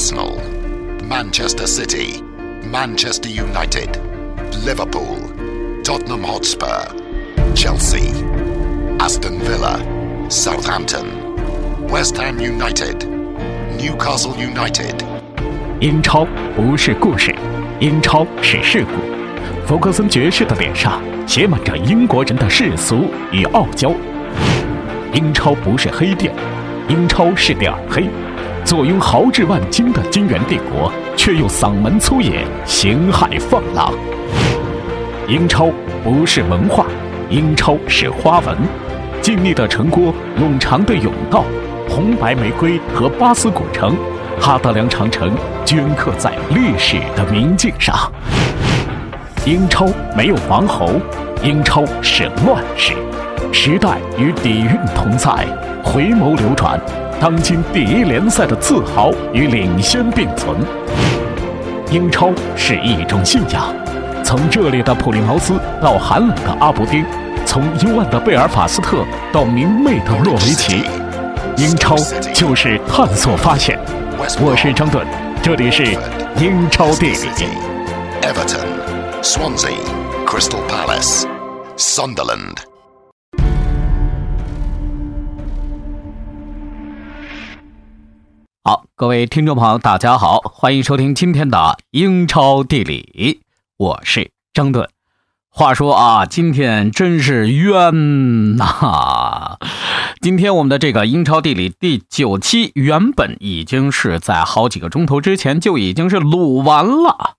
Arsenal, Manchester City, Manchester United, Liverpool, Tottenham Hotspur, Chelsea, Aston Villa, Southampton, West Ham United, Newcastle United. 英超不是故事，英超是事故。福克森爵士的脸上写满着英国人的世俗与傲娇。英超不是黑店，英超是点黑。坐拥豪掷万金的金元帝国，却又嗓门粗野，形骸放浪。英超不是文化，英超是花纹。静谧的城郭，冗长的甬道，红白玫瑰和巴斯古城，哈德良长城镌刻在历史的明镜上。英超没有王侯，英超是乱世。时代与底蕴同在，回眸流转，当今第一联赛的自豪与领先并存。英超是一种信仰，从热烈的普利茅斯到寒冷的阿伯丁，从幽暗的贝尔法斯特到明媚的诺维奇，英超就是探索发现。我是张顿，这里是英超地理。Everton, Swansea, Crystal Palace, Sunderland. 好，各位听众朋友，大家好，欢迎收听今天的英超地理，我是张顿。话说啊，今天真是冤呐！今天我们的这个英超地理第九期原本已经是在好几个钟头之前就已经是录完了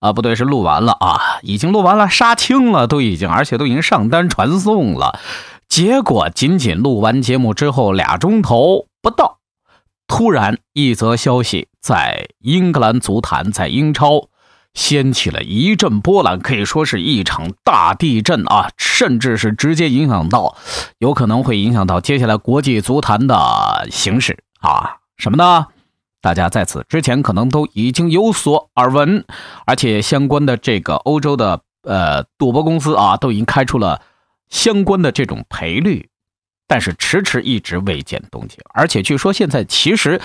啊，不对，是录完了啊，已经录完了，杀青了，都已经，而且都已经上单传送了。结果仅仅录完节目之后俩钟头不到。突然，一则消息在英格兰足坛，在英超掀起了一阵波澜，可以说是一场大地震啊！甚至是直接影响到，有可能会影响到接下来国际足坛的形势啊！什么呢？大家在此之前可能都已经有所耳闻，而且相关的这个欧洲的呃赌博公司啊，都已经开出了相关的这种赔率。但是迟迟一直未见动静，而且据说现在其实，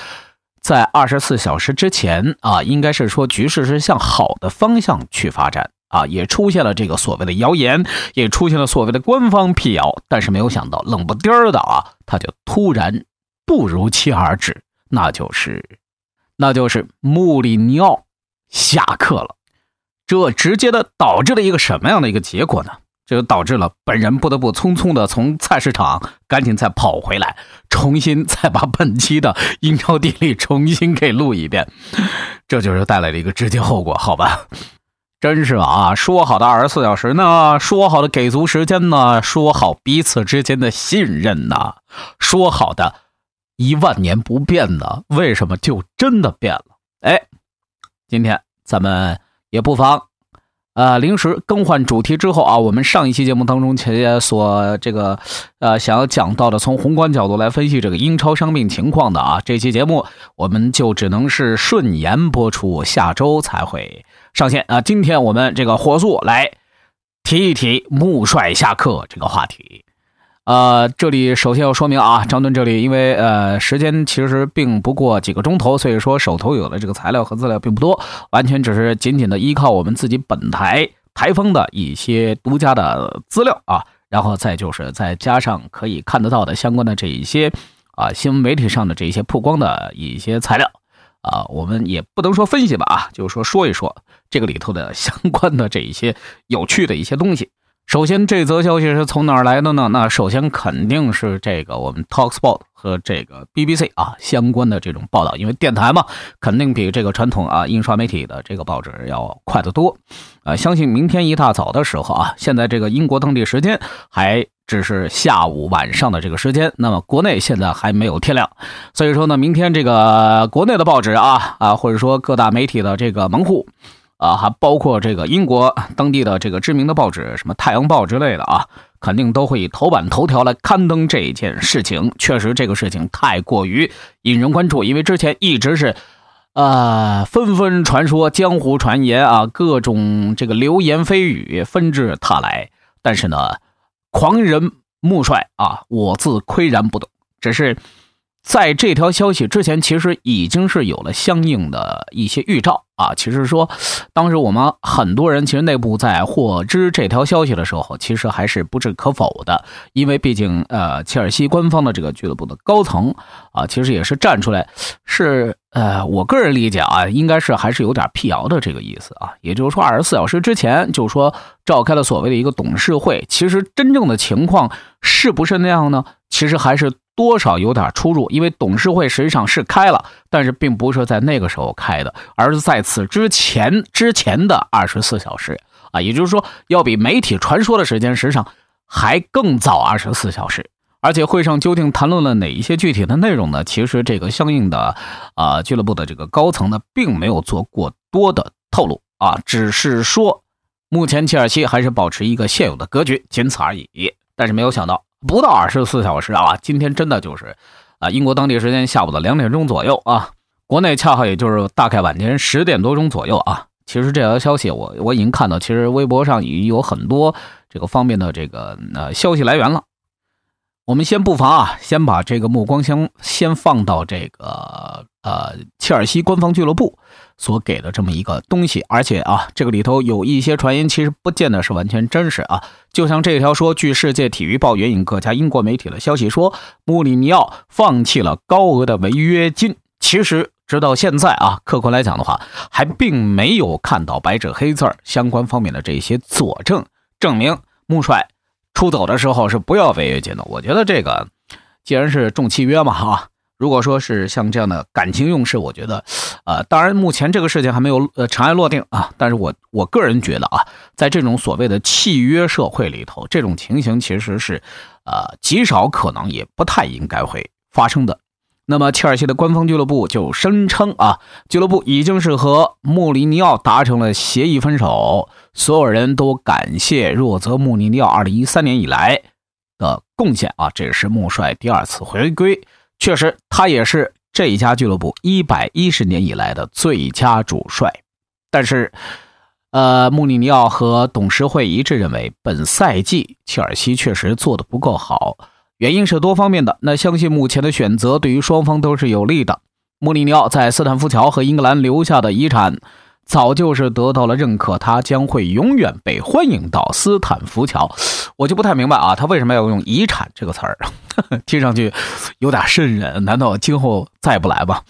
在二十四小时之前啊，应该是说局势是向好的方向去发展啊，也出现了这个所谓的谣言，也出现了所谓的官方辟谣，但是没有想到冷不丁的啊，他就突然不如期而至，那就是，那就是穆里尼奥下课了，这直接的导致了一个什么样的一个结果呢？这就导致了本人不得不匆匆的从菜市场赶紧再跑回来，重新再把本期的英超地理重新给录一遍，这就是带来的一个直接后果，好吧？真是啊，说好的二十四小时呢？说好的给足时间呢？说好彼此之间的信任呢？说好的一万年不变呢？为什么就真的变了？哎，今天咱们也不妨。呃，临时更换主题之后啊，我们上一期节目当中前所这个呃想要讲到的，从宏观角度来分析这个英超伤病情况的啊，这期节目我们就只能是顺延播出，下周才会上线啊。今天我们这个火速来提一提穆帅下课这个话题。呃，这里首先要说明啊，张敦这里因为呃时间其实并不过几个钟头，所以说手头有的这个材料和资料并不多，完全只是仅仅的依靠我们自己本台台风的一些独家的资料啊，然后再就是再加上可以看得到的相关的这一些啊新闻媒体上的这一些曝光的一些材料啊，我们也不能说分析吧啊，就是说说一说这个里头的相关的这一些有趣的一些东西。首先，这则消息是从哪儿来的呢？那首先肯定是这个我们 Talksport 和这个 BBC 啊相关的这种报道，因为电台嘛，肯定比这个传统啊印刷媒体的这个报纸要快得多。呃，相信明天一大早的时候啊，现在这个英国当地时间还只是下午晚上的这个时间，那么国内现在还没有天亮，所以说呢，明天这个国内的报纸啊啊，或者说各大媒体的这个门户。啊，还包括这个英国当地的这个知名的报纸，什么《太阳报》之类的啊，肯定都会以头版头条来刊登这件事情。确实，这个事情太过于引人关注，因为之前一直是，呃，纷纷传说、江湖传言啊，各种这个流言蜚语纷至沓来。但是呢，狂人穆帅啊，我自岿然不动，只是。在这条消息之前，其实已经是有了相应的一些预兆啊。其实说，当时我们很多人其实内部在获知这条消息的时候，其实还是不置可否的，因为毕竟呃，切尔西官方的这个俱乐部的高层啊，其实也是站出来，是呃，我个人理解啊，应该是还是有点辟谣的这个意思啊。也就是说，二十四小时之前就说召开了所谓的一个董事会，其实真正的情况是不是那样呢？其实还是。多少有点出入，因为董事会实际上是开了，但是并不是在那个时候开的，而是在此之前之前的二十四小时啊，也就是说要比媒体传说的时间实际上还更早二十四小时。而且会上究竟谈论了哪一些具体的内容呢？其实这个相应的啊俱乐部的这个高层呢，并没有做过多的透露啊，只是说目前切尔西还是保持一个现有的格局，仅此而已。但是没有想到。不到二十四小时啊！今天真的就是，啊，英国当地时间下午的两点钟左右啊，国内恰好也就是大概晚间十点多钟左右啊。其实这条消息我我已经看到，其实微博上已有很多这个方面的这个呃消息来源了。我们先不妨啊，先把这个目光先先放到这个呃切尔西官方俱乐部。所给的这么一个东西，而且啊，这个里头有一些传言，其实不见得是完全真实啊。就像这条说，据世界体育报援引各家英国媒体的消息说，穆里尼奥放弃了高额的违约金。其实直到现在啊，客观来讲的话，还并没有看到白纸黑字相关方面的这些佐证，证明穆帅出走的时候是不要违约金的。我觉得这个既然是重契约嘛，哈。如果说是像这样的感情用事，我觉得，呃，当然目前这个事情还没有呃尘埃落定啊。但是我我个人觉得啊，在这种所谓的契约社会里头，这种情形其实是，呃，极少可能，也不太应该会发生的。那么切尔西的官方俱乐部就声称啊，俱乐部已经是和穆里尼奥达成了协议分手，所有人都感谢若泽穆里尼奥二零一三年以来的贡献啊，这也是穆帅第二次回归。确实，他也是这一家俱乐部一百一十年以来的最佳主帅。但是，呃，穆里尼奥和董事会一致认为，本赛季切尔西确实做的不够好，原因是多方面的。那相信目前的选择对于双方都是有利的。穆里尼奥在斯坦福桥和英格兰留下的遗产。早就是得到了认可，他将会永远被欢迎到斯坦福桥。我就不太明白啊，他为什么要用“遗产”这个词儿？听上去有点瘆人。难道今后再不来吧？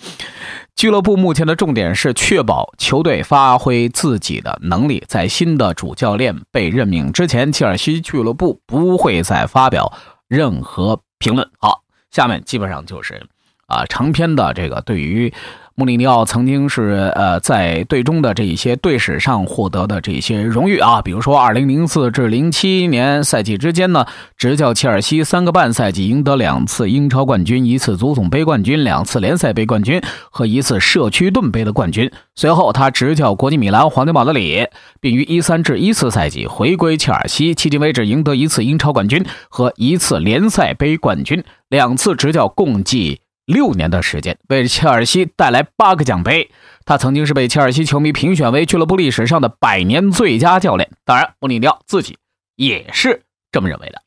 俱乐部目前的重点是确保球队发挥自己的能力。在新的主教练被任命之前，切尔西俱乐部不会再发表任何评论。好，下面基本上就是啊长篇的这个对于。穆里尼奥曾经是呃在队中的这一些队史上获得的这些荣誉啊，比如说二零零四至零七年赛季之间呢，执教切尔西三个半赛季，赢得两次英超冠军，一次足总杯冠军，两次联赛杯冠军和一次社区盾杯的冠军。随后他执教国际米兰、皇家马德里，并于一三至一四赛季回归切尔西，迄今为止赢得一次英超冠军和一次联赛杯冠军，两次执教共计。六年的时间，为切尔西带来八个奖杯。他曾经是被切尔西球迷评选为俱乐部历史上的百年最佳教练。当然，穆里尼奥自己也是这么认为的。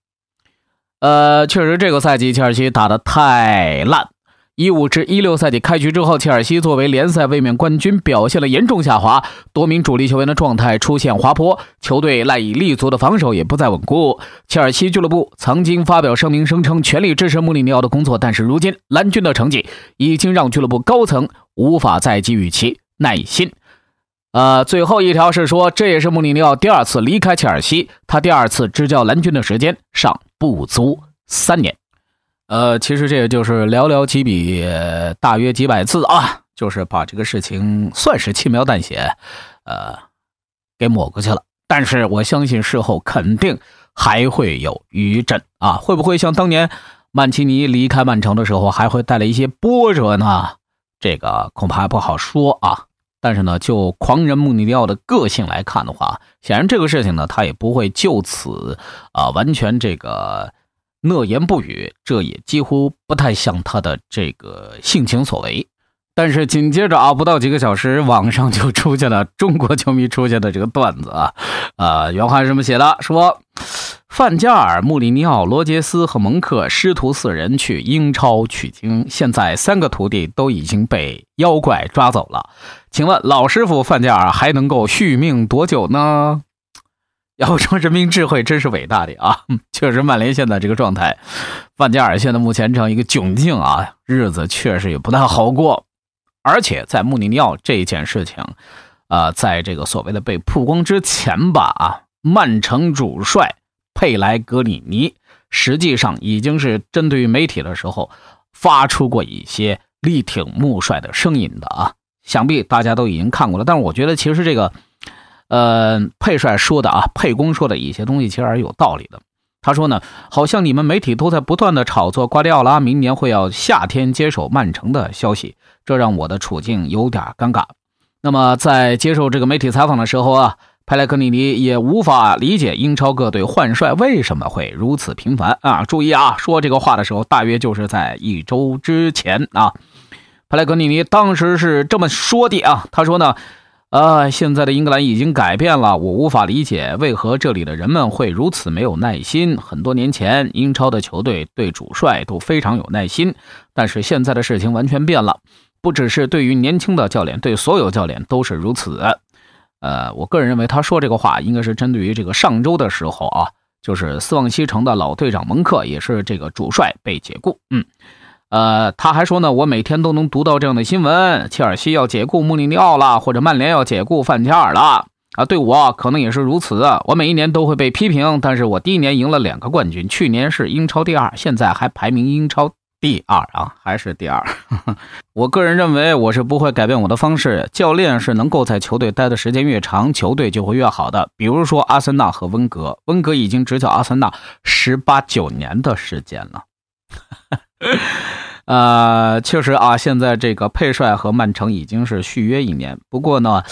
呃，确实，这个赛季切尔西打得太烂。一五至一六赛季开局之后，切尔西作为联赛卫冕冠军，表现了严重下滑，多名主力球员的状态出现滑坡，球队赖以立足的防守也不再稳固。切尔西俱乐部曾经发表声明，声称全力支持穆里尼奥的工作，但是如今蓝军的成绩已经让俱乐部高层无法再给予其耐心。呃，最后一条是说，这也是穆里尼奥第二次离开切尔西，他第二次执教蓝军的时间尚不足三年。呃，其实这也就是寥寥几笔，大约几百字啊，就是把这个事情算是轻描淡写，呃，给抹过去了。但是我相信事后肯定还会有余震啊，会不会像当年曼奇尼离开曼城的时候，还会带来一些波折呢？这个恐怕还不好说啊。但是呢，就狂人穆里尼奥的个性来看的话，显然这个事情呢，他也不会就此啊完全这个。诺言不语，这也几乎不太像他的这个性情所为。但是紧接着啊，不到几个小时，网上就出现了中国球迷出现的这个段子啊，啊，原话是这么写的：说范加尔、穆里尼奥、罗杰斯和蒙克师徒四人去英超取经，现在三个徒弟都已经被妖怪抓走了。请问老师傅范加尔还能够续命多久呢？要说人民智慧真是伟大的啊！确实，曼联现在这个状态，范加尔现在目前这样一个窘境啊，日子确实也不太好过。而且在穆里尼奥这件事情，呃，在这个所谓的被曝光之前吧，啊，曼城主帅。佩莱格里尼实际上已经是针对于媒体的时候发出过一些力挺穆帅的声音的啊，想必大家都已经看过了。但是我觉得其实这个，呃，佩帅说的啊，佩公说的一些东西其实是有道理的。他说呢，好像你们媒体都在不断的炒作瓜迪奥拉明年会要夏天接手曼城的消息，这让我的处境有点尴尬。那么在接受这个媒体采访的时候啊。派莱格里尼也无法理解英超各队换帅为什么会如此频繁啊！注意啊，说这个话的时候，大约就是在一周之前啊。派莱格里尼当时是这么说的啊，他说呢，呃，现在的英格兰已经改变了，我无法理解为何这里的人们会如此没有耐心。很多年前，英超的球队对主帅都非常有耐心，但是现在的事情完全变了，不只是对于年轻的教练，对所有教练都是如此。呃，我个人认为他说这个话应该是针对于这个上周的时候啊，就是斯旺西城的老队长蒙克也是这个主帅被解雇。嗯，呃，他还说呢，我每天都能读到这样的新闻：切尔西要解雇穆里尼奥了，或者曼联要解雇范加尔了。啊，对我可能也是如此。我每一年都会被批评，但是我第一年赢了两个冠军，去年是英超第二，现在还排名英超。第二啊，还是第二。我个人认为，我是不会改变我的方式。教练是能够在球队待的时间越长，球队就会越好的。比如说阿森纳和温格，温格已经执教阿森纳十八九年的时间了。呃，确实啊，现在这个佩帅和曼城已经是续约一年。不过呢，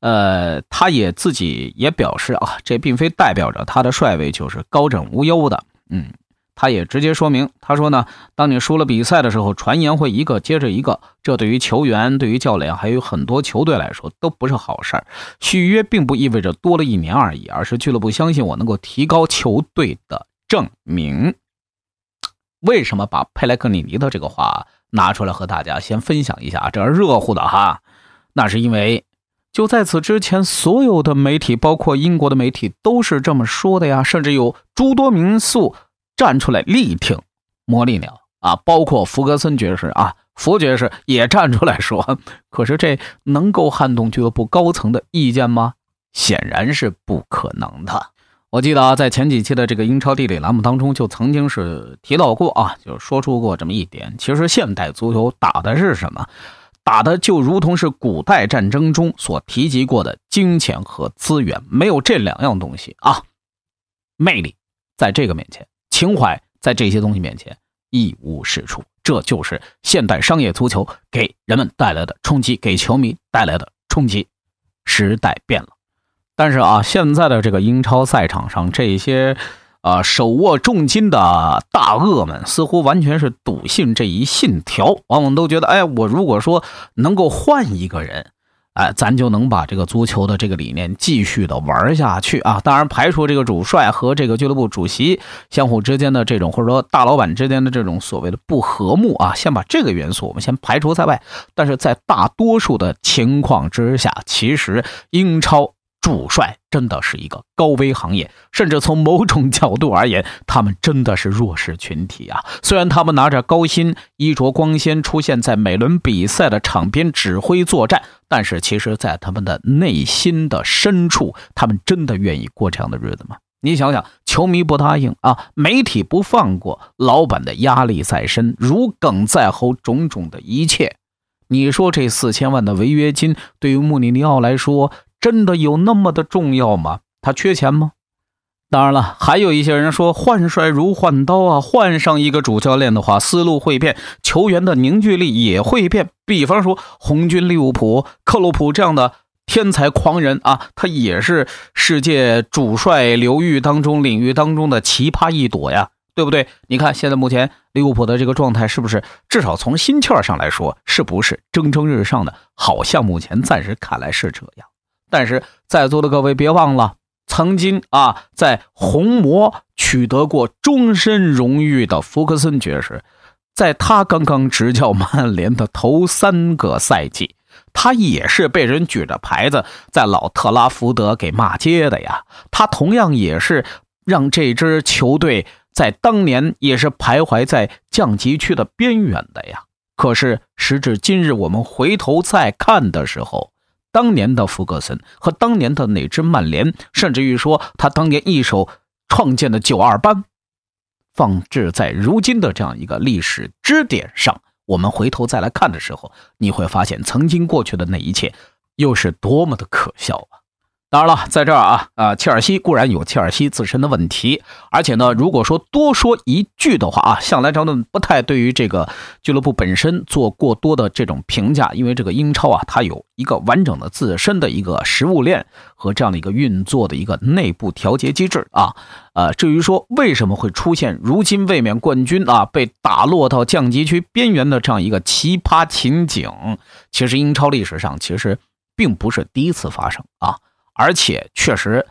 呃，他也自己也表示啊，这并非代表着他的帅位就是高枕无忧的。嗯。他也直接说明，他说呢，当你输了比赛的时候，传言会一个接着一个，这对于球员、对于教练，还有很多球队来说都不是好事儿。续约并不意味着多了一年而已，而是俱乐部相信我能够提高球队的证明。为什么把佩莱克里尼的这个话拿出来和大家先分享一下？这热乎的哈，那是因为就在此之前，所有的媒体，包括英国的媒体，都是这么说的呀，甚至有诸多民宿。站出来力挺魔力鸟啊，包括福格森爵士啊，福爵士也站出来说，可是这能够撼动俱乐部高层的意见吗？显然是不可能的。我记得啊，在前几期的这个英超地理栏目当中，就曾经是提到过啊，就说出过这么一点。其实现代足球打的是什么？打的就如同是古代战争中所提及过的金钱和资源，没有这两样东西啊，魅力在这个面前。情怀在这些东西面前一无是处，这就是现代商业足球给人们带来的冲击，给球迷带来的冲击。时代变了，但是啊，现在的这个英超赛场上，这些啊手握重金的大鳄们，似乎完全是笃信这一信条，往往都觉得，哎，我如果说能够换一个人。哎，咱就能把这个足球的这个理念继续的玩下去啊！当然，排除这个主帅和这个俱乐部主席相互之间的这种，或者说大老板之间的这种所谓的不和睦啊，先把这个元素我们先排除在外。但是在大多数的情况之下，其实英超。主帅真的是一个高危行业，甚至从某种角度而言，他们真的是弱势群体啊！虽然他们拿着高薪、衣着光鲜，出现在每轮比赛的场边指挥作战，但是其实，在他们的内心的深处，他们真的愿意过这样的日子吗？你想想，球迷不答应啊，媒体不放过，老板的压力在身，如鲠在喉，种种的一切，你说这四千万的违约金对于穆里尼奥来说？真的有那么的重要吗？他缺钱吗？当然了，还有一些人说换帅如换刀啊，换上一个主教练的话，思路会变，球员的凝聚力也会变。比方说红军利物浦克洛普这样的天才狂人啊，他也是世界主帅流域当中领域当中的奇葩一朵呀，对不对？你看现在目前利物浦的这个状态是不是至少从心气儿上来说，是不是蒸蒸日上的？好像目前暂时看来是这样。但是在座的各位别忘了，曾经啊，在红魔取得过终身荣誉的福克森爵士，在他刚刚执教曼联的头三个赛季，他也是被人举着牌子在老特拉福德给骂街的呀。他同样也是让这支球队在当年也是徘徊在降级区的边缘的呀。可是时至今日，我们回头再看的时候，当年的福格森和当年的哪支曼联，甚至于说他当年一手创建的九二班，放置在如今的这样一个历史支点上，我们回头再来看的时候，你会发现曾经过去的那一切，又是多么的可笑啊！当然了，在这儿啊，啊，切尔西固然有切尔西自身的问题，而且呢，如果说多说一句的话啊，向来张顿不太对于这个俱乐部本身做过多的这种评价，因为这个英超啊，它有一个完整的自身的一个食物链和这样的一个运作的一个内部调节机制啊，呃，至于说为什么会出现如今卫冕冠军啊被打落到降级区边缘的这样一个奇葩情景，其实英超历史上其实并不是第一次发生啊。而且确实，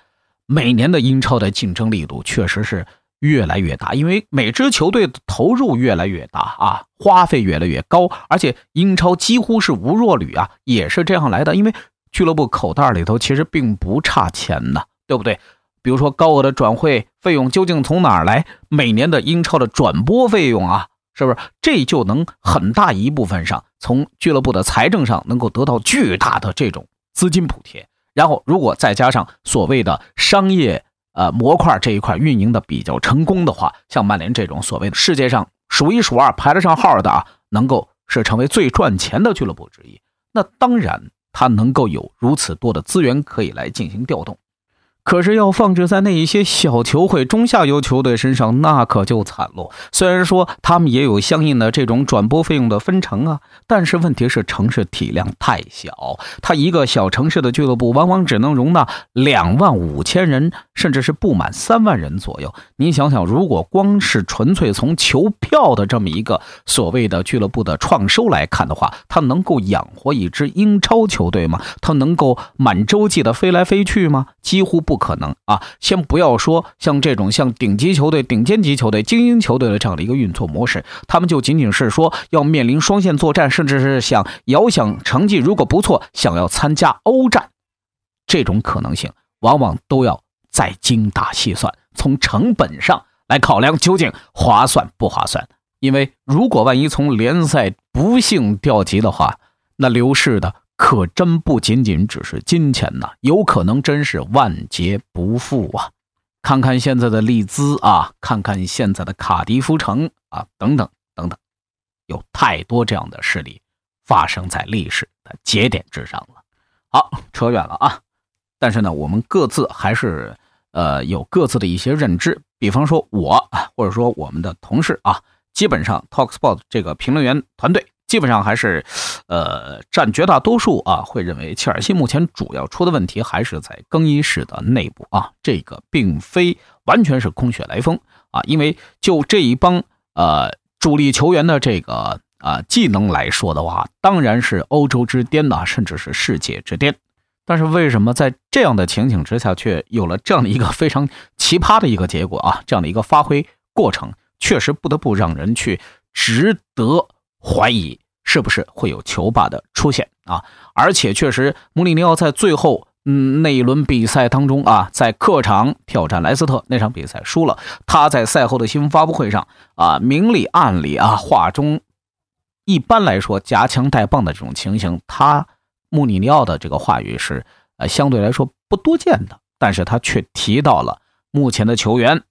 每年的英超的竞争力度确实是越来越大，因为每支球队的投入越来越大啊，花费越来越高，而且英超几乎是无弱旅啊，也是这样来的。因为俱乐部口袋里头其实并不差钱呢，对不对？比如说高额的转会费用究竟从哪儿来？每年的英超的转播费用啊，是不是这就能很大一部分上从俱乐部的财政上能够得到巨大的这种资金补贴？然后，如果再加上所谓的商业呃模块这一块运营的比较成功的话，像曼联这种所谓的世界上数一数二排得上号的啊，能够是成为最赚钱的俱乐部之一，那当然他能够有如此多的资源可以来进行调动。可是要放置在那一些小球会、中下游球队身上，那可就惨了。虽然说他们也有相应的这种转播费用的分成啊，但是问题是城市体量太小，它一个小城市的俱乐部往往只能容纳两万五千人，甚至是不满三万人左右。你想想，如果光是纯粹从球票的这么一个所谓的俱乐部的创收来看的话，它能够养活一支英超球队吗？它能够满洲际的飞来飞去吗？几乎不。可能啊，先不要说像这种像顶级球队、顶尖级球队、精英球队的这样的一个运作模式，他们就仅仅是说要面临双线作战，甚至是想遥想成绩如果不错，想要参加欧战，这种可能性往往都要再精打细算，从成本上来考量究竟划算不划算。因为如果万一从联赛不幸掉级的话，那流逝的。可真不仅仅只是金钱呐，有可能真是万劫不复啊！看看现在的利兹啊，看看现在的卡迪夫城啊，等等等等，有太多这样的事例发生在历史的节点之上了。好，扯远了啊！但是呢，我们各自还是呃有各自的一些认知。比方说我，或者说我们的同事啊，基本上 Talksport 这个评论员团队。基本上还是，呃，占绝大多数啊，会认为切尔西目前主要出的问题还是在更衣室的内部啊，这个并非完全是空穴来风啊，因为就这一帮呃主力球员的这个啊技能来说的话，当然是欧洲之巅呐，甚至是世界之巅。但是为什么在这样的情景之下，却有了这样的一个非常奇葩的一个结果啊？这样的一个发挥过程，确实不得不让人去值得。怀疑是不是会有球霸的出现啊？而且确实，穆里尼奥在最后嗯那一轮比赛当中啊，在客场挑战莱斯特那场比赛输了。他在赛后的新闻发布会上啊，明里暗里啊，话中一般来说夹枪带棒的这种情形，他穆里尼奥的这个话语是呃相对来说不多见的，但是他却提到了目前的球员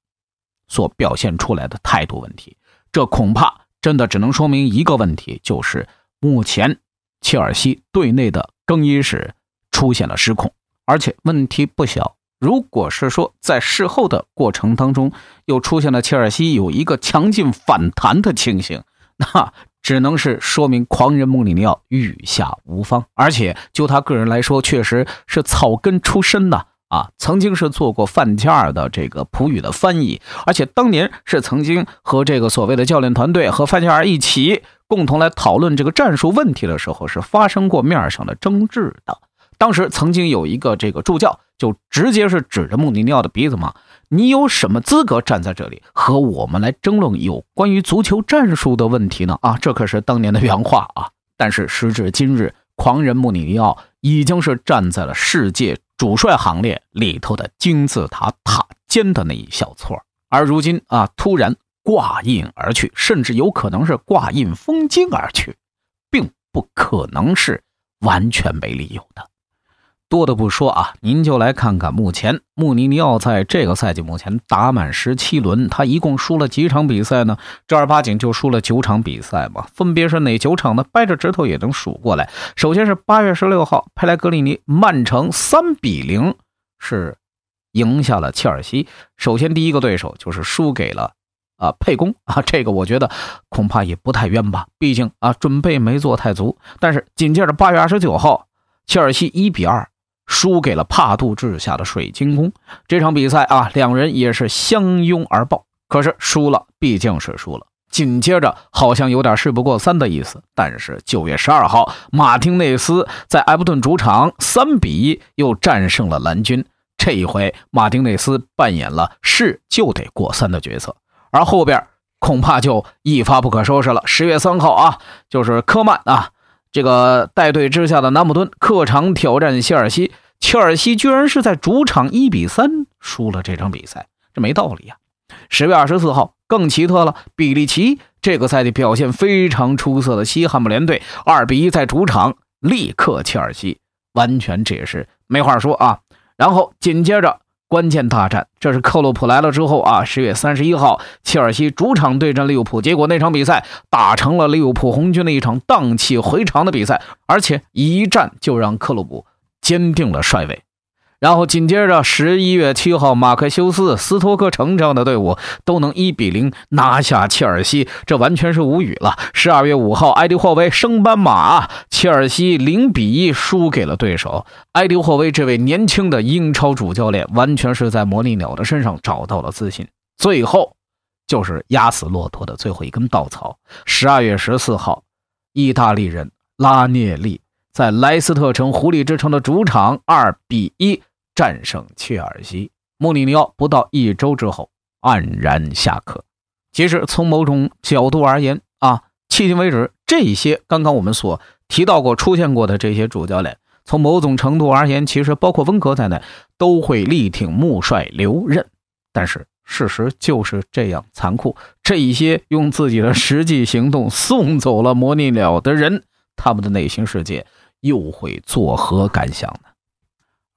所表现出来的态度问题，这恐怕。真的只能说明一个问题，就是目前切尔西队内的更衣室出现了失控，而且问题不小。如果是说在事后的过程当中又出现了切尔西有一个强劲反弹的情形，那只能是说明狂人穆里尼奥御下无方。而且就他个人来说，确实是草根出身呐。啊曾经是做过范加尔的这个普语的翻译，而且当年是曾经和这个所谓的教练团队和范加尔一起共同来讨论这个战术问题的时候，是发生过面上的争执的。当时曾经有一个这个助教就直接是指着穆里尼奥的鼻子骂：“你有什么资格站在这里和我们来争论有关于足球战术的问题呢？”啊，这可是当年的原话啊！但是时至今日，狂人穆里尼奥已经是站在了世界主帅行列里头的金字塔塔尖的那一小撮而如今啊，突然挂印而去，甚至有可能是挂印封金而去，并不可能是完全没理由的。多的不说啊，您就来看看目前穆尼尼奥在这个赛季目前打满十七轮，他一共输了几场比赛呢？正儿八经就输了九场比赛嘛，分别是哪九场呢？掰着指头也能数过来。首先是八月十六号，佩莱格里尼曼城三比零是赢下了切尔西。首先第一个对手就是输给了啊佩公啊，这个我觉得恐怕也不太冤吧，毕竟啊准备没做太足。但是紧接着八月二十九号，切尔西一比二。输给了帕杜治下的水晶宫，这场比赛啊，两人也是相拥而抱。可是输了，毕竟是输了。紧接着好像有点事不过三的意思。但是九月十二号，马丁内斯在埃弗顿主场三比一又战胜了蓝军。这一回，马丁内斯扮演了是就得过三的角色，而后边恐怕就一发不可收拾了。十月三号啊，就是科曼啊。这个带队之下的南姆敦客场挑战切尔西，切尔西居然是在主场一比三输了这场比赛，这没道理呀！十月二十四号更奇特了，比利奇这个赛季表现非常出色的西汉姆联队二比一在主场力克切尔西，完全这也是没话说啊！然后紧接着。关键大战，这是克洛普来了之后啊。十月三十一号，切尔西主场对阵利物浦，结果那场比赛打成了利物浦红军的一场荡气回肠的比赛，而且一战就让克洛普坚定了帅位。然后紧接着，十一月七号，马克修斯、斯托克城这样的队伍都能一比零拿下切尔西，这完全是无语了。十二月五号，埃迪霍威升班马，切尔西零比一输给了对手。埃迪霍威这位年轻的英超主教练，完全是在魔力鸟的身上找到了自信。最后，就是压死骆驼的最后一根稻草。十二月十四号，意大利人拉涅利在莱斯特城狐狸之城的主场二比一。战胜切尔西，穆里尼奥不到一周之后黯然下课。其实从某种角度而言啊，迄今为止，这些刚刚我们所提到过、出现过的这些主教练，从某种程度而言，其实包括温格在内，都会力挺穆帅留任。但是事实就是这样残酷。这一些用自己的实际行动送走了魔力鸟的人，他们的内心世界又会作何感想呢？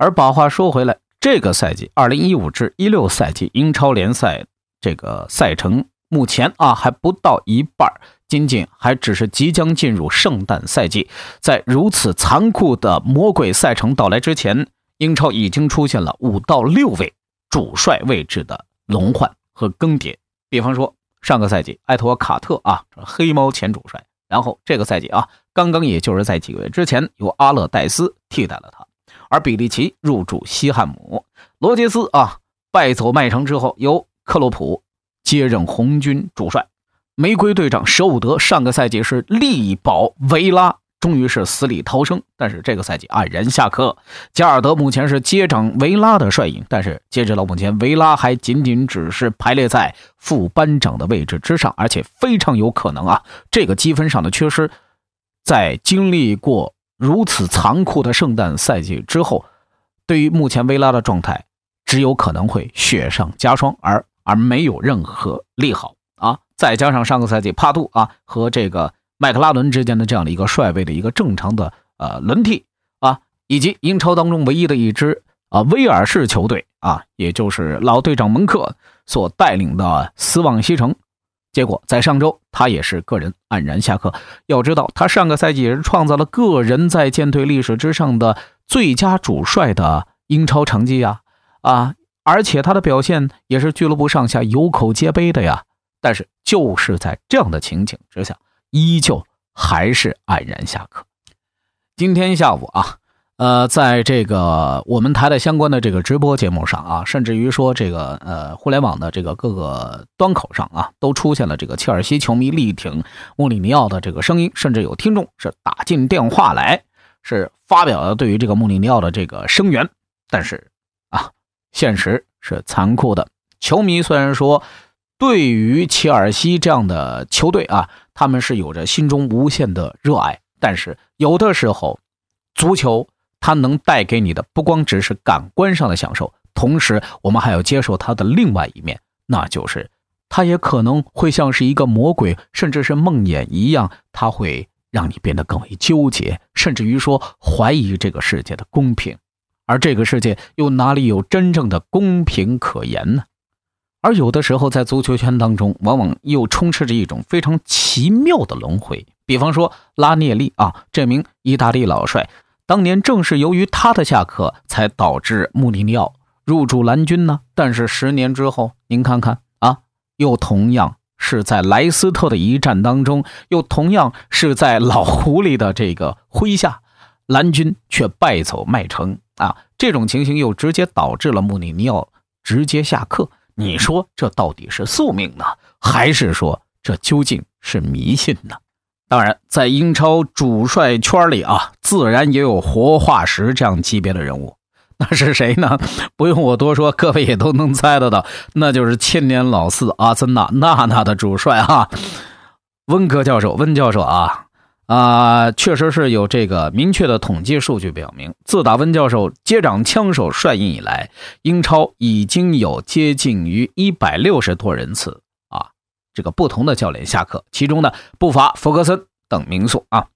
而把话说回来，这个赛季二零一五至一六赛季英超联赛这个赛程目前啊还不到一半，仅仅还只是即将进入圣诞赛季。在如此残酷的魔鬼赛程到来之前，英超已经出现了五到六位主帅位置的轮换和更迭。比方说上个赛季埃托卡特啊，黑猫前主帅，然后这个赛季啊，刚刚也就是在几个月之前，由阿勒戴斯替代了他。而比利奇入驻西汉姆，罗杰斯啊败走麦城之后，由克洛普接任红军主帅。玫瑰队长舍伍德上个赛季是力保维拉，终于是死里逃生，但是这个赛季黯然下课。加尔德目前是接掌维拉的帅印，但是截止到目前，维拉还仅仅只是排列在副班长的位置之上，而且非常有可能啊，这个积分上的缺失，在经历过。如此残酷的圣诞赛季之后，对于目前维拉的状态，只有可能会雪上加霜，而而没有任何利好啊！再加上上个赛季帕杜啊和这个麦克拉伦之间的这样的一个帅位的一个正常的呃轮替啊，以及英超当中唯一的一支啊威尔士球队啊，也就是老队长蒙克所带领的斯旺西城。结果在上周，他也是个人黯然下课。要知道，他上个赛季也是创造了个人在舰队历史之上的最佳主帅的英超成绩呀！啊，而且他的表现也是俱乐部上下有口皆碑的呀。但是就是在这样的情景之下，依旧还是黯然下课。今天下午啊。呃，在这个我们台的相关的这个直播节目上啊，甚至于说这个呃互联网的这个各个端口上啊，都出现了这个切尔西球迷力挺穆里尼奥的这个声音，甚至有听众是打进电话来，是发表了对于这个穆里尼奥的这个声援。但是啊现实是残酷的。球迷虽然说对于切尔西这样的球队啊，他们是有着心中无限的热爱，但是有的时候，足球它能带给你的不光只是感官上的享受，同时我们还要接受它的另外一面，那就是它也可能会像是一个魔鬼，甚至是梦魇一样，它会让你变得更为纠结，甚至于说怀疑这个世界的公平。而这个世界又哪里有真正的公平可言呢？而有的时候，在足球圈当中，往往又充斥着一种非常奇妙的轮回。比方说，拉涅利啊，这名意大利老帅，当年正是由于他的下课，才导致穆里尼奥入驻蓝军呢。但是十年之后，您看看啊，又同样是在莱斯特的一战当中，又同样是在老狐狸的这个麾下，蓝军却败走麦城啊。这种情形又直接导致了穆里尼奥直接下课。你说这到底是宿命呢，还是说这究竟是迷信呢？当然，在英超主帅圈里啊，自然也有活化石这样级别的人物。那是谁呢？不用我多说，各位也都能猜得到，那就是千年老四阿森纳娜娜的主帅哈，温格教授，温教授啊。啊，确实是有这个明确的统计数据表明，自打温教授接掌枪手帅印以来，英超已经有接近于一百六十多人次，这个不同的教练下课，其中呢不乏弗格森等名宿啊。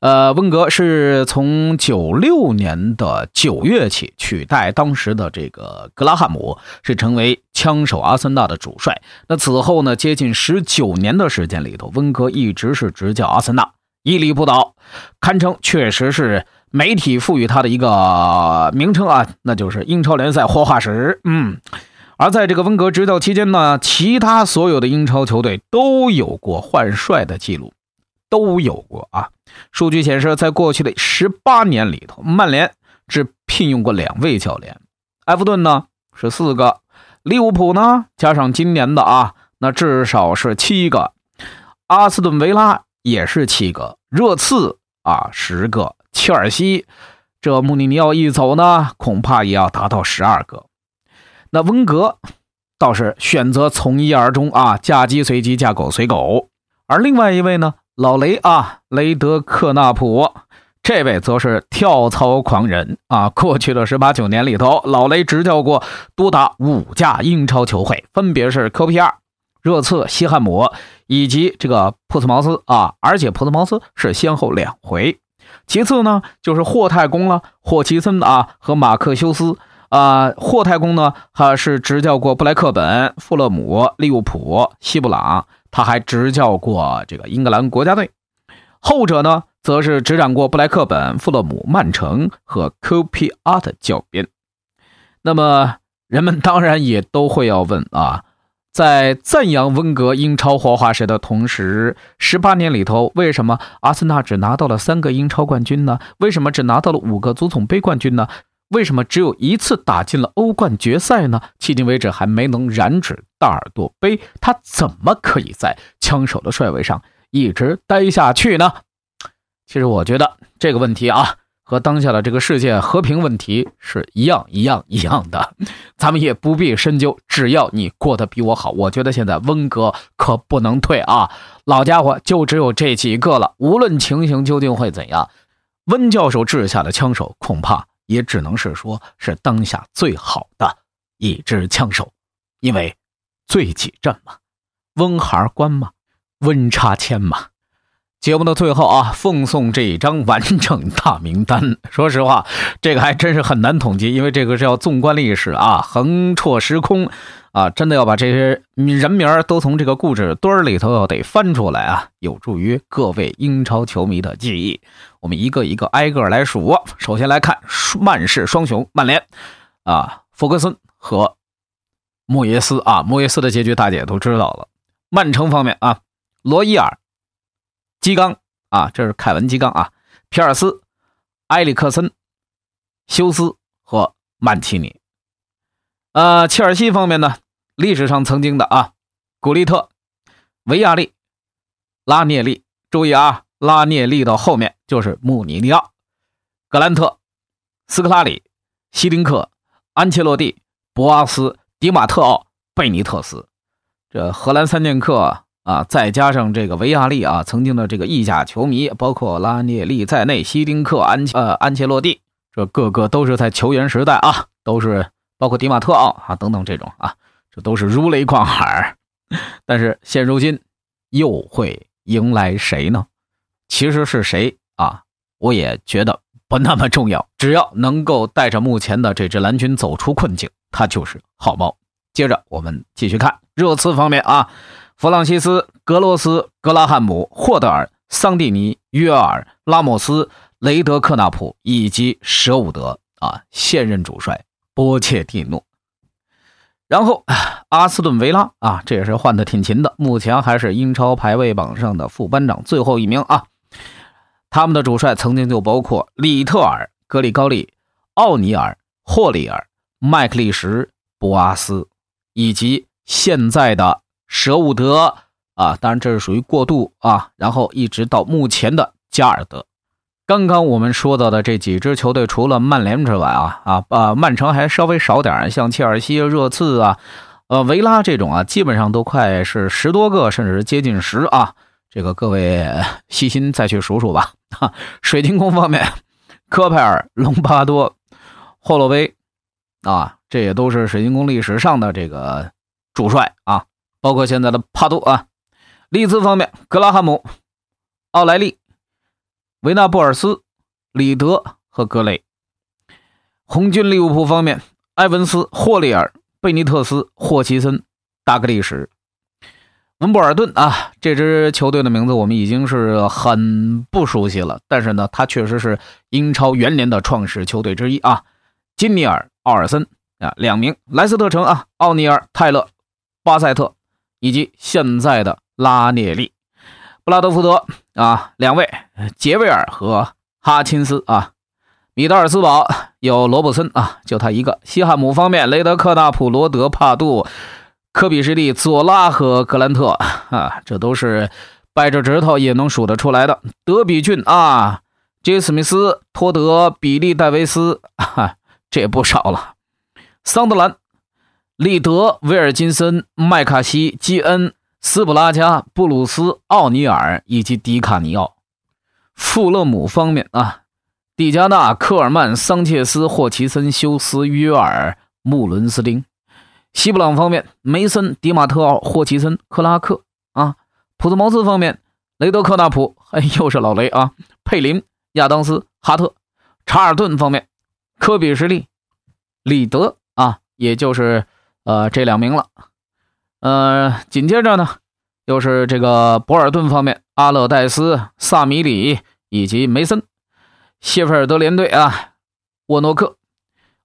呃，温格是从九六年的九月起取代当时的这个格拉汉姆，是成为枪手阿森纳的主帅。那此后呢，接近十九年的时间里头，温格一直是执教阿森纳。屹立不倒，堪称确实是媒体赋予他的一个名称啊，那就是英超联赛活化石。嗯，而在这个温格执教期间呢，其他所有的英超球队都有过换帅的记录，都有过啊。数据显示，在过去的十八年里头，曼联只聘用过两位教练，埃弗顿呢是四个，利物浦呢加上今年的啊，那至少是七个，阿斯顿维拉。也是七个热刺啊，十个切尔西，这穆里尼奥一走呢，恐怕也要达到十二个。那温格倒是选择从一而终啊，嫁鸡随鸡，嫁狗随狗。而另外一位呢，老雷啊，雷德克纳普，这位则是跳槽狂人啊。过去的十八九年里头，老雷执教过多达五家英超球会，分别是科皮亚。热刺、西汉姆以及这个普斯茅斯啊，而且普斯茅斯是先后两回。其次呢，就是霍太公了，霍奇森啊和马克修斯啊。霍太公呢，他是执教过布莱克本、富勒姆、利物浦、西布朗，他还执教过这个英格兰国家队。后者呢，则是执掌过布莱克本、富勒姆、曼城和 QPR 的教鞭。那么，人们当然也都会要问啊。在赞扬温格英超活化石的同时，十八年里头，为什么阿森纳只拿到了三个英超冠军呢？为什么只拿到了五个足总杯冠军呢？为什么只有一次打进了欧冠决赛呢？迄今为止还没能染指大耳朵杯，他怎么可以在枪手的帅位上一直待下去呢？其实我觉得这个问题啊。和当下的这个世界和平问题是一样一样一样的，咱们也不必深究。只要你过得比我好，我觉得现在温格可不能退啊！老家伙就只有这几个了。无论情形究竟会怎样，温教授治下的枪手恐怕也只能是说是当下最好的一支枪手，因为最起阵嘛，温孩关嘛，温差千嘛。节目的最后啊，奉送这一张完整大名单。说实话，这个还真是很难统计，因为这个是要纵观历史啊，横戳时空啊，真的要把这些人名都从这个故事堆里头要得翻出来啊，有助于各位英超球迷的记忆。我们一个一个挨个来数。首先来看曼市双雄曼联啊，弗格森和莫耶斯啊，莫耶斯的结局大家也都知道了。曼城方面啊，罗伊尔。基冈啊，这是凯文基冈啊，皮尔斯、埃里克森、休斯和曼奇尼。呃，切尔西方面呢，历史上曾经的啊，古利特、维亚利、拉涅利。注意啊，拉涅利的后面就是穆尼尼奥、格兰特、斯科拉里、希丁克、安切洛蒂、博阿斯、迪马特奥、贝尼特斯。这荷兰三剑客啊，再加上这个维亚利啊，曾经的这个意甲球迷，包括拉涅利在内，希丁克、安呃安切洛蒂，这个个都是在球员时代啊，都是包括迪马特奥啊等等这种啊，这都是如雷贯耳。但是现如今又会迎来谁呢？其实是谁啊？我也觉得不那么重要，只要能够带着目前的这支蓝军走出困境，他就是好猫。接着我们继续看热刺方面啊，弗朗西斯、格罗斯、格拉汉姆、霍德尔、桑蒂尼、约尔、拉莫斯、雷德克纳普以及舍伍德啊，现任主帅波切蒂诺。然后阿斯顿维拉啊，这也是换的挺勤的，目前还是英超排位榜上的副班长最后一名啊。他们的主帅曾经就包括里特尔、格里高利、奥尼尔、霍利尔、麦克利什、博阿斯。以及现在的舍伍德啊，当然这是属于过渡啊，然后一直到目前的加尔德。刚刚我们说到的这几支球队，除了曼联之外啊啊啊，曼城还稍微少点像切尔西、热刺啊，呃，维拉这种啊，基本上都快是十多个，甚至是接近十啊。这个各位细心再去数数吧。哈，水晶宫方面，科佩尔、隆巴多、霍洛威啊。这也都是水晶宫历史上的这个主帅啊，包括现在的帕杜啊。利兹方面，格拉汉姆、奥莱利、维纳布尔斯、里德和格雷。红军利物浦方面，埃文斯、霍利尔、贝尼特斯、霍奇森、达格利什、温布尔顿啊。这支球队的名字我们已经是很不熟悉了，但是呢，他确实是英超元年的创始球队之一啊。金尼尔、奥尔森。啊，两名莱斯特城啊，奥尼尔、泰勒、巴塞特，以及现在的拉涅利、布拉德福德啊，两位杰维尔和哈钦斯啊，米德尔斯堡有罗伯森啊，就他一个。西汉姆方面，雷德克纳普、罗德帕杜、科比什利、佐拉和格兰特啊，这都是掰着指头也能数得出来的。德比郡啊，杰斯米斯、托德、比利戴维斯啊，这也不少了。桑德兰、利德、威尔金森、麦卡锡、基恩、斯普拉加、布鲁斯、奥尼尔以及迪卡尼奥。富勒姆方面啊，蒂加纳、科尔曼、桑切斯、霍奇森、休斯、约尔、穆伦斯丁。西布朗方面，梅森、迪马特奥、霍奇森、克拉克啊。普兹茅斯方面，雷德克纳普，哎，又是老雷啊。佩林、亚当斯、哈特。查尔顿方面，科比什利、里德。啊，也就是，呃，这两名了，呃，紧接着呢，又是这个博尔顿方面，阿勒戴斯、萨米里以及梅森，谢菲尔德联队啊，沃诺克，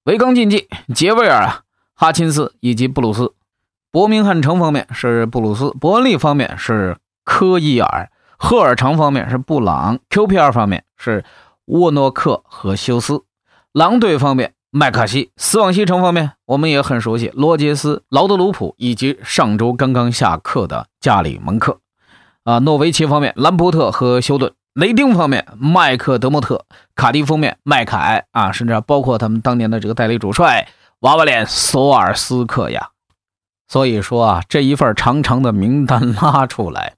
维冈竞技，杰维尔、哈钦斯以及布鲁斯，伯明翰城方面是布鲁斯，伯恩利方面是科伊尔，赫尔城方面是布朗，QPR 方面是沃诺克和休斯，狼队方面。麦卡锡，斯旺西城方面，我们也很熟悉罗杰斯、劳德鲁普以及上周刚刚下课的加里蒙克。啊，诺维奇方面，兰伯特和休顿；雷丁方面，麦克德莫特；卡迪方面，麦凯啊，甚至包括他们当年的这个代理主帅娃娃脸索尔斯克亚。所以说啊，这一份长长的名单拉出来。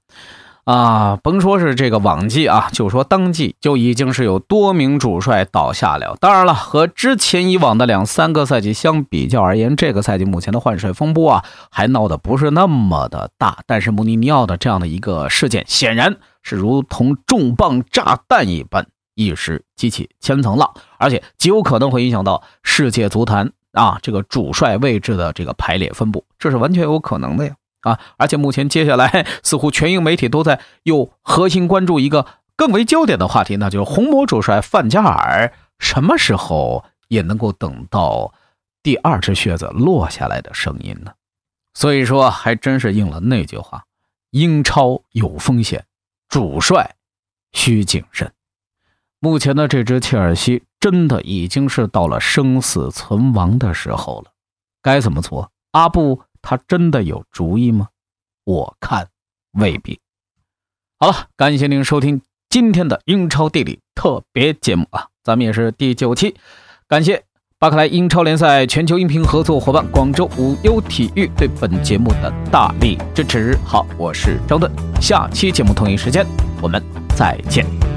啊，甭说是这个往季啊，就说当季就已经是有多名主帅倒下了。当然了，和之前以往的两三个赛季相比较而言，这个赛季目前的换帅风波啊，还闹得不是那么的大。但是穆尼尼奥的这样的一个事件，显然是如同重磅炸弹一般，一时激起千层浪，而且极有可能会影响到世界足坛啊这个主帅位置的这个排列分布，这是完全有可能的呀。啊！而且目前接下来 似乎全英媒体都在又核心关注一个更为焦点的话题，那就是红魔主帅范加尔什么时候也能够等到第二只靴子落下来的声音呢？所以说，还真是应了那句话：英超有风险，主帅需谨慎。目前的这支切尔西真的已经是到了生死存亡的时候了，该怎么做？阿布。他真的有主意吗？我看未必。好了，感谢您收听今天的英超地理特别节目啊，咱们也是第九期，感谢。巴克莱英超联赛全球音频合作伙伴广州无忧体育对本节目的大力支持。好，我是张盾，下期节目同一时间我们再见。